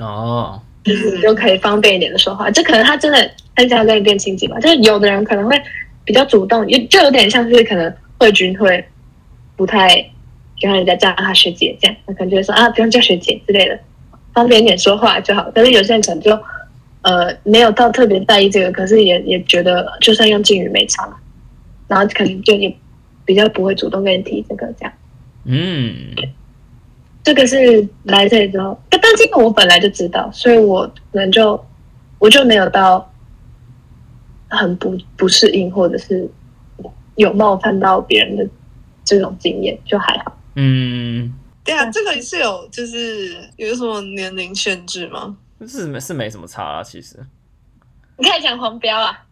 哦，就是你就可以方便一点的说话。这可能他真的很想要跟你变亲近吧？就是有的人可能会比较主动，就就有点像是可能慧君会不太喜欢人家叫他学姐这样，他可能就会说啊，不用叫学姐之类的，方便点说话就好。可是有些人可能就呃没有到特别在意这个，可是也也觉得就算用敬语没差，然后可能就也比较不会主动跟你提这个这样。嗯，这个是来这里之后，但但是因为我本来就知道，所以我可能就我就没有到很不不适应，或者是有冒犯到别人的这种经验，就还好。嗯，对啊，这个是有就是有什么年龄限制吗？是没是没什么差啊，其实。*laughs* 你开始讲黄标啊？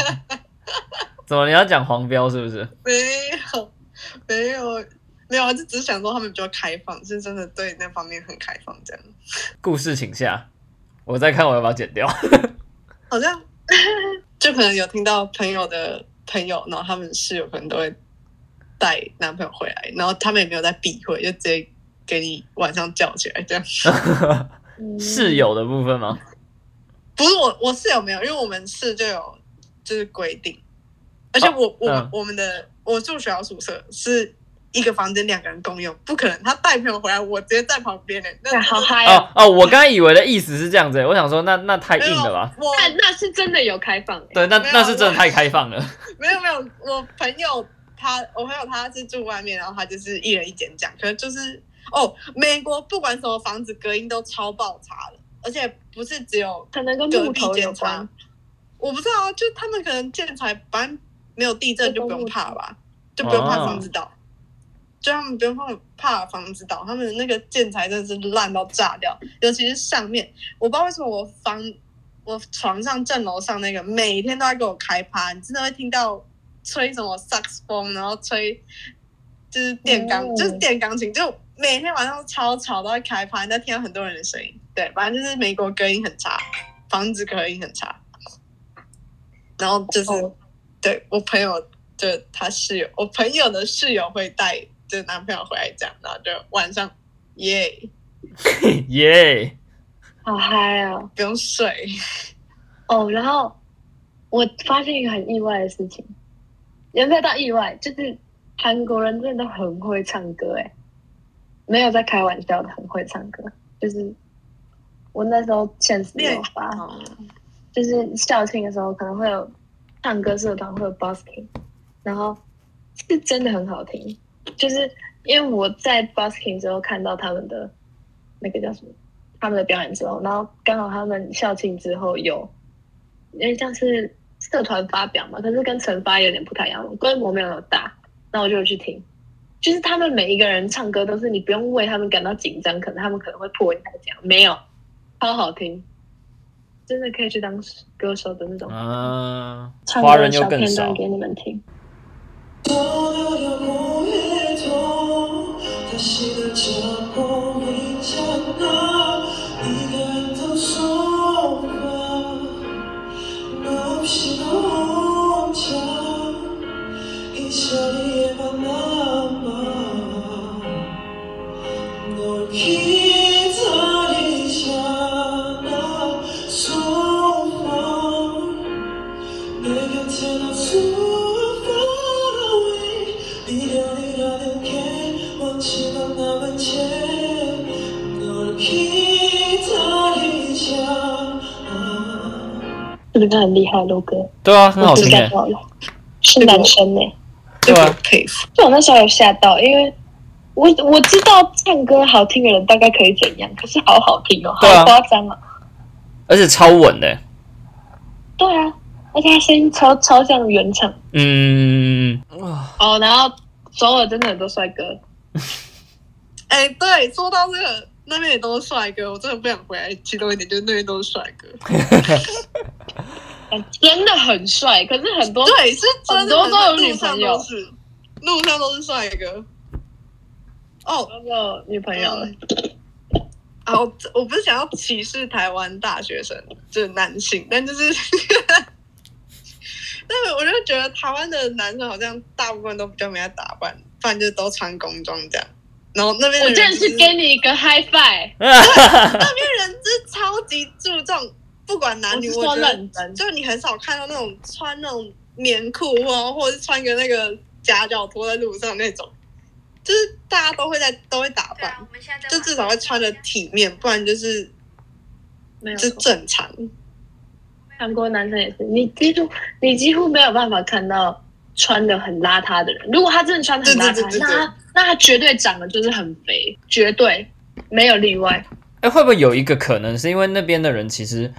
*laughs* 怎么你要讲黄标是不是？没有，没有，没有啊，就只是想说他们比较开放，是真的对那方面很开放，这样故事请下，我再看我要不要剪掉。*laughs* 好像就可能有听到朋友的朋友，然后他们室友可能都会带男朋友回来，然后他们也没有在避讳，就直接给你晚上叫起来这样。嗯 *laughs* 室友的部分吗？不是我，我室友没有，因为我们室就有就是规定，而且我、我、嗯我们的我住学校宿舍是一个房间两个人共用，不可能他带朋友回来，我直接在旁边呢。那，好嗨哦哦！哦，我刚才以为的意思是这样子，我想说那那太硬了吧？我那那是真的有开放、欸，对，那那是真的太开放了。没有没有，我朋友他我朋友他是住外面，然后他就是一人一间这样，可能就是哦，美国不管什么房子隔音都超爆差的，而且不是只有可能跟隔壁木头有关。，我不知道啊，就他们可能建材反正没有地震就不用怕吧，就不用怕房子倒，就他们不用怕怕房子倒，他们那个建材真的是烂到炸掉，尤其是上面，我不知道为什么我房我床上正楼上那个每天都在给我开趴，你真的会听到吹什么萨克斯风，然后吹就是电钢，哦就是电钢琴，就每天晚上超吵都在开趴，你在听到很多人的声音。对，反正就是美国隔音很差，房子隔音很差。然后就是、哦对我朋友，就他室友，我朋友的室友会带就是男朋友回来这样，然后就晚上耶 *laughs* 耶，好嗨哦！不用睡，哦，然后我发现一个很意外的事情，也没有到意外，就是韩国人真的都很会唱歌，哎，没有在开玩笑的，很会唱歌。就是我那时候现实有发，哦就是校庆的时候可能会有唱歌社团，会有 busking，然后是真的很好听。就是因为我在 busking 之后看到他们的那个叫什么，他们的表演之后，然后刚好他们校庆之后有，因为像是社团发表嘛，可是跟惩罚有点不太一样，规模没有那么大。那我就去听，就是他们每一个人唱歌都是你不用为他们感到紧张，可能他们可能会破音还是这样，没有，超好听，真的可以去当歌手的那种。啊，唱华人又更歌小片段少。给你们听。很厉害，罗哥，对啊，很好听是男生呢、对啊。佩服。就我那时候有吓到，因为我我知道唱歌好听的人大概可以怎样，可是好好听哦，好夸张啊！而且超稳的。对啊，而且他声音超超像原唱。嗯，哦，然后首尔真的很多帅哥，*laughs* 哎、对，说到这个，那边也都是帅哥，我真的不想回来激动一点，就是那边都是帅哥。*laughs* 哎真的很帅，可是很多对，是真的，很多都有女路上朋友都是，路上都是帅哥。哦，都有女朋友了。啊，我我不是想要歧视台湾大学生，就是男性，但就是，*laughs* 但是我就觉得台湾的男生好像大部分都比较没在打扮，不然就都穿工装这样。然后那边的我真的人是给你一个 high five，*laughs* 那边人是超级注重，不管男女，我觉得就你很少看到那种穿那种棉裤啊，或者是穿个那个夹脚拖在路上那种，就是大家都会在都会打扮，就至少会穿的体面，不然就是就没有错正常。韩国男生也是，你几乎你几乎没有办法看到穿的很邋遢的人。如果他真的穿的很邋遢，那他那他绝对长得就是很肥，绝对没有例外。哎，会不会有一个可能是因为那边的人其实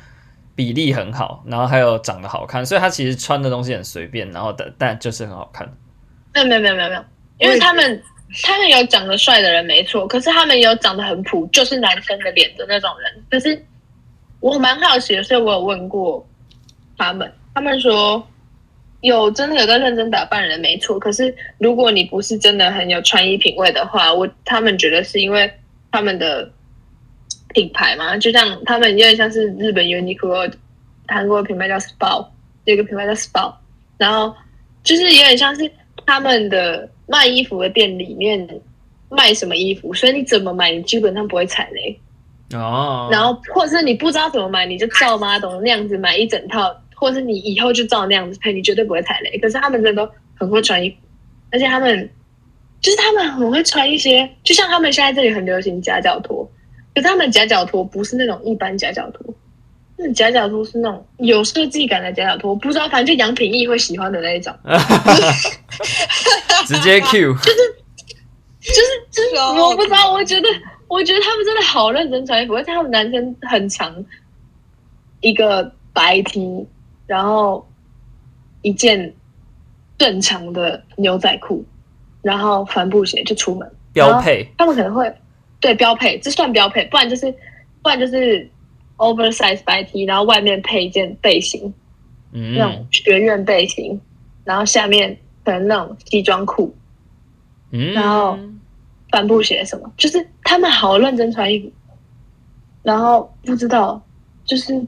比例很好，然后还有长得好看，所以他其实穿的东西很随便，然后的但就是很好看。没有没有没有没有没有，因为他们他们有长得帅的人没错，可是他们有长得很普，就是男生的脸的那种人。可是我蛮好奇的，所以我有问过他们，他们说有真的有在认真打扮的人没错，可是如果你不是真的很有穿衣品味的话，我他们觉得是因为他们的品牌嘛，就像他们有点像是日本 Uniqlo，韩国的品牌叫 SPA，有一个品牌叫 SPA，然后就是有点像是他们的卖衣服的店里面卖什么衣服，所以你怎么买，你基本上不会踩雷。哦，然后或者是你不知道怎么买，你就照妈懂那样子买一整套，或者是你以后就照那样子配，你绝对不会踩雷。可是他们真的都很会穿衣服，而且他们就是他们很会穿一些，就像他们现在这里很流行夹脚拖，可他们夹脚拖不是那种一般夹脚拖，那夹脚拖是那种有设计感的夹脚拖，不知道反正就杨品义会喜欢的那一种。*laughs* 直接 Q，就是就是就是我不知道，我觉得我觉得他们真的好认真穿衣服，而且他们男生很长，一个白 T，然后一件正常的牛仔裤，然后帆布鞋就出门。标配。他们可能会对标配，这算标配，不然就是不然就是 oversize 白 T，然后外面配一件背心，嗯。那种嗯学院背心，然后下面可能那种西装裤，嗯，然后帆布鞋什么，就是他们好认真穿衣服，然后不知道就是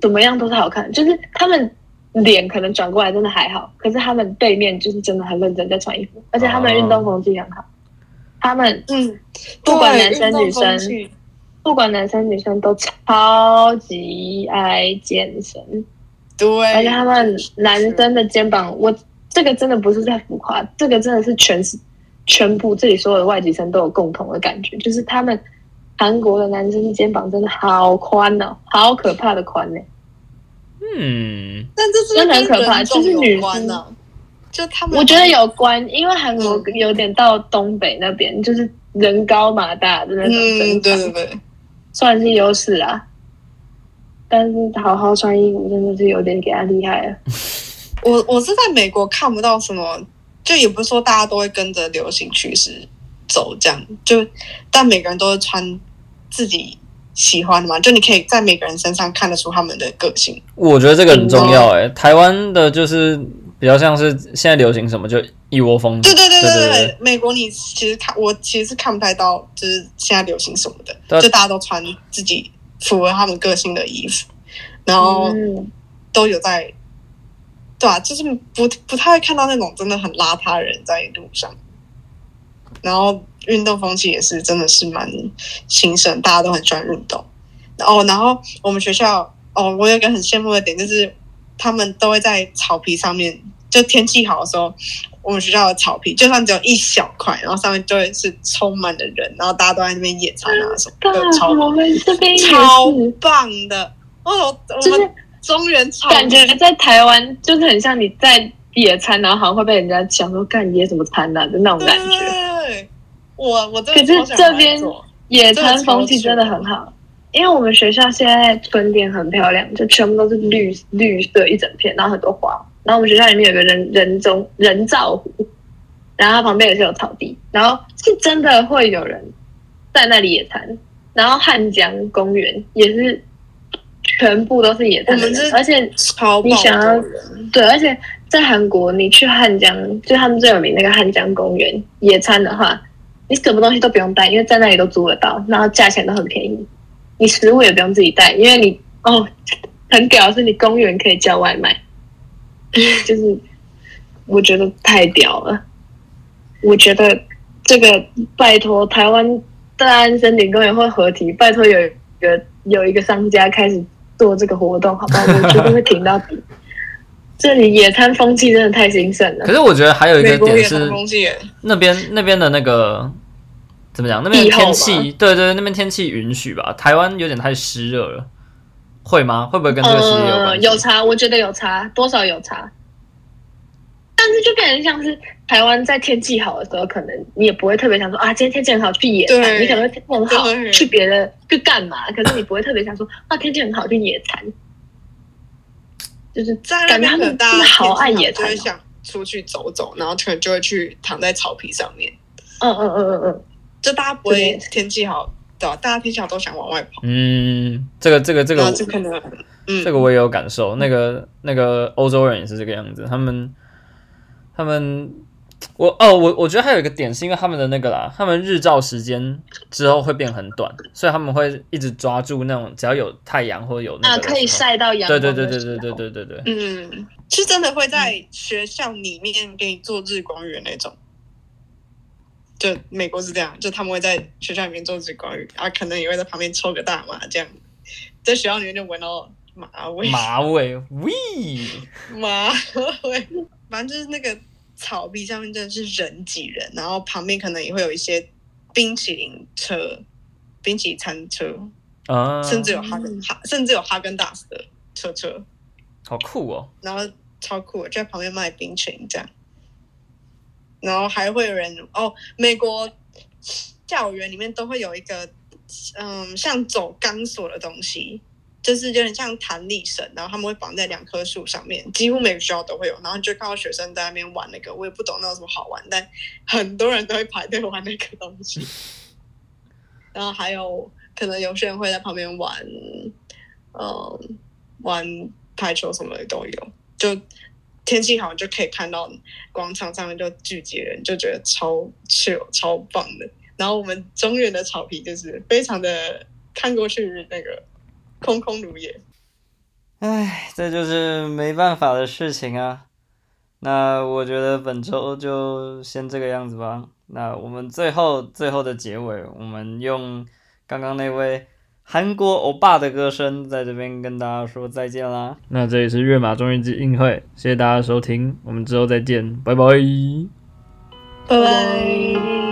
怎么样都是好看，就是他们脸可能转过来真的还好，可是他们背面就是真的很认真在穿衣服，而且他们运动风气很好，他们嗯，不管男生女生不管男生女生都超级爱健身，对，而且他们男生的肩膀，我这个真的不是在浮夸，这个真的是全是全部这里所有的外籍生都有共同的感觉，就是他们韩国的男生肩膀真的好宽哦，好可怕的宽呢、嗯，但这是真的很可怕跟人种就是女有关呢、就他们，我觉得有关，因为韩国嗯有点到东北那边，就是人高马大的那种身嗯，对对对，算是优势啊。但是好好穿衣服真的是有点给他厉害了。*laughs* 我我是在美国看不到什么，就也不是说大家都会跟着流行趋势走这样，就但每个人都是穿自己喜欢的嘛，就你可以在每个人身上看得出他们的个性。我觉得这个很重要哎、台湾的就是比较像是现在流行什么就一窝蜂，对对对对对对美国你其实看我其实是看不太到，就是现在流行什么的，就大家都穿自己符合他们个性的衣服，然后嗯，都有在，对啊，就是不不太会看到那种真的很邋遢的人在路上，然后运动风气也是真的是蛮兴盛，大家都很喜欢运动。哦，然后我们学校哦，我有一个很羡慕的点就是，他们都会在草皮上面，就天气好的时候，我们学校的草皮就算只有一小块，然后上面就会是充满了人，然后大家都在那边野餐啊什么 *laughs* 对的，超我们这边也超，棒的。哦，我我就是们中原草感觉在台湾就是很像你在野餐，然后好像会被人家想说干野什么餐啊的那种感觉。对，我我真可是这边野餐风气真的很好，因为我们学校现在春天很漂亮，就全部都是绿绿色一整片，然后很多花。然后我们学校里面有个人人中人造湖，然后它旁边也是有草地，然后是真的会有人在那里野餐。然后汉江公园也是全部都是野餐而且超爆你想要对，而且在韩国，你去汉江，就他们最有名那个汉江公园野餐的话，你什么东西都不用带，因为在那里都租得到，然后价钱都很便宜。你食物也不用自己带，因为你哦，很屌是你公园可以叫外卖，*laughs* 就是我觉得太屌了。我觉得这个拜托台湾大安森林公园会合体，拜托有一个有一个商家开始做这个活动，好不好？我绝对会挺到底。*laughs* 这里野餐风气真的太兴盛了可。是我觉得还有一美个点是国野餐风气那边那边的那个怎么讲？那边天气，对对，那边天气允许吧？台湾有点太湿热了，会吗？会不会跟这个其实有关呃，有差，我觉得有差，多少有差。但是就变成像是台湾在天气好的时候，可能你也不会特别想说啊，今天天气很好去野餐，你可能会天气很好去别的去干嘛，可是你不会特别想说啊，*laughs* 天气很好去野餐，就是在感觉他们好爱野餐哦。就会想出去走走，然后可能就会去躺在草皮上面，嗯嗯嗯嗯嗯，就大家不会天气好，对吧？大家天气好都想往外跑，嗯，这个这个这个然后就可能嗯，这个我也有感受，那个那个欧洲人也是这个样子，他们他们我哦我我觉得还有一个点是因为他们的那个啦，他们日照时间之后会变很短，所以他们会一直抓住那种只要有太阳或有那可以。晒到阳对对对对对对对对，嗯，是真的会在学校里面给你做日光浴那种。就美国是这样，就他们会在学校里面做日光浴，啊，可能也会在旁边抽个大麻，这样在学校里面就闻到麻味，*laughs* 马尾喂，麻味，反正就是那个草地上面真的是人挤人，然后旁边可能也会有一些冰淇淋车、冰淇淋餐车，啊，甚至有哈根哈，甚至有哈根达斯的车车。好酷哦，然后超酷的，就在旁边卖冰淇淋这样。然后还会有人哦，美国校园里面都会有一个嗯，像走钢索的东西，就是有点像弹力绳，然后他们会绑在两棵树上面，几乎每个学校都会有。然后就看到学生在那边玩那个，我也不懂那有什么好玩，但很多人都会排队玩那个东西。然后还有可能有些人会在旁边玩，嗯，玩排球什么的都有。就天气好，就可以看到广场上面就聚集人，就觉得超 chill 超棒的。然后我们中原的草皮就是非常的看过去那个空空如也。唉，这就是没办法的事情啊。那我觉得本周就先这个样子吧。那我们最后最后的结尾，我们用刚刚那位韩国欧巴的歌声，在这边跟大家说再见啦。那这里是月马中日之映会，谢谢大家的收听，我们之后再见，拜拜。拜拜。